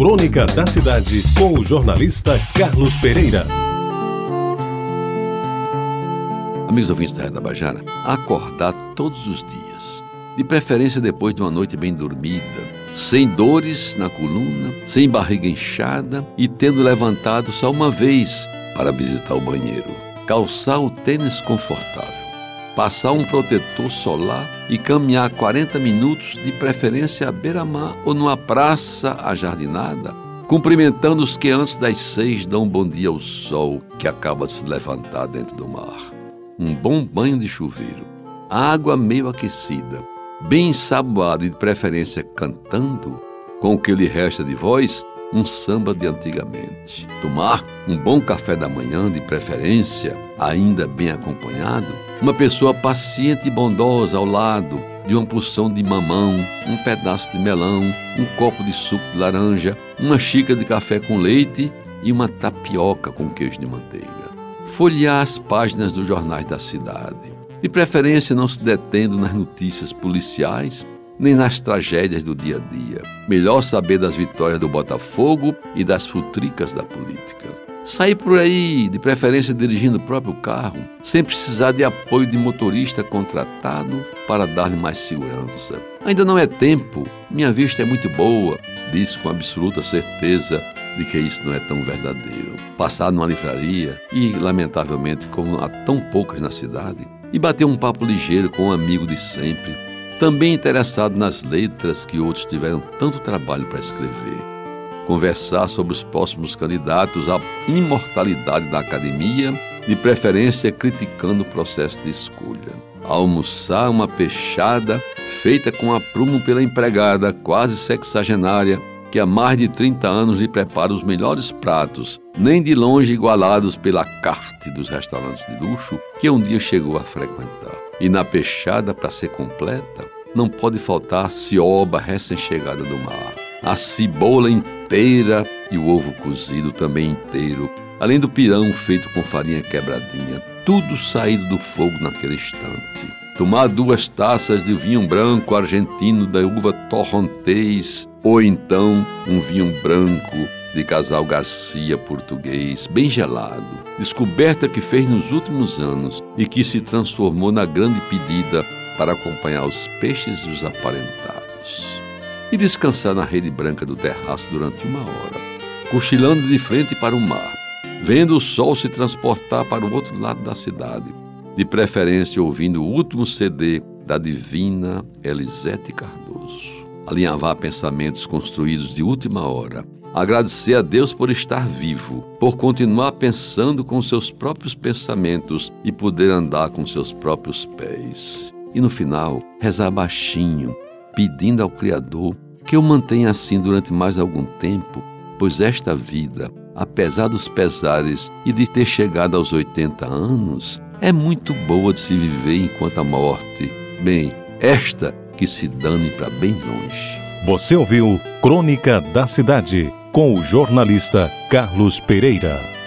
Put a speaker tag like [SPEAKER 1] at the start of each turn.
[SPEAKER 1] Crônica da Cidade, com o jornalista Carlos Pereira.
[SPEAKER 2] Amigos ouvintes da Reda Bajara, acordar todos os dias, de preferência depois de uma noite bem dormida, sem dores na coluna, sem barriga inchada e tendo levantado só uma vez para visitar o banheiro. Calçar o tênis confortável passar um protetor solar e caminhar 40 minutos, de preferência à beira-mar ou numa praça ajardinada, cumprimentando os que antes das seis dão bom dia ao sol que acaba de se levantar dentro do mar. Um bom banho de chuveiro, água meio aquecida, bem ensaboado e de preferência cantando, com o que lhe resta de voz, um samba de antigamente. Tomar um bom café da manhã, de preferência, ainda bem acompanhado, uma pessoa paciente e bondosa ao lado de uma porção de mamão, um pedaço de melão, um copo de suco de laranja, uma xícara de café com leite e uma tapioca com queijo de manteiga. Folhear as páginas dos jornais da cidade. De preferência, não se detendo nas notícias policiais nem nas tragédias do dia a dia. Melhor saber das vitórias do Botafogo e das futricas da política. Sair por aí, de preferência dirigindo o próprio carro, sem precisar de apoio de motorista contratado para dar-lhe mais segurança. Ainda não é tempo, minha vista é muito boa, disse com absoluta certeza de que isso não é tão verdadeiro. Passar numa livraria, e lamentavelmente como há tão poucas na cidade, e bater um papo ligeiro com um amigo de sempre, também interessado nas letras que outros tiveram tanto trabalho para escrever. Conversar sobre os próximos candidatos à imortalidade da academia, de preferência criticando o processo de escolha. Almoçar uma peixada feita com aprumo pela empregada, quase sexagenária, que há mais de 30 anos lhe prepara os melhores pratos, nem de longe igualados pela carte dos restaurantes de luxo que um dia chegou a frequentar. E na peixada, para ser completa, não pode faltar a cioba recém-chegada do mar, a cebola inteira e o ovo cozido também inteiro, além do pirão feito com farinha quebradinha, tudo saído do fogo naquele instante. Tomar duas taças de vinho branco argentino da uva torrontés, ou então um vinho branco de casal Garcia português, bem gelado, descoberta que fez nos últimos anos e que se transformou na grande pedida para acompanhar os peixes e os aparentados. E descansar na rede branca do terraço durante uma hora, cochilando de frente para o mar, vendo o sol se transportar para o outro lado da cidade, de preferência ouvindo o último CD da divina Elisete Cardoso. Alinhavar pensamentos construídos de última hora agradecer a Deus por estar vivo, por continuar pensando com seus próprios pensamentos e poder andar com seus próprios pés. E no final, rezar baixinho, pedindo ao Criador que eu mantenha assim durante mais algum tempo, pois esta vida, apesar dos pesares e de ter chegado aos 80 anos, é muito boa de se viver enquanto a morte, bem, esta que se dane para bem longe.
[SPEAKER 1] Você ouviu Crônica da Cidade com o jornalista Carlos Pereira.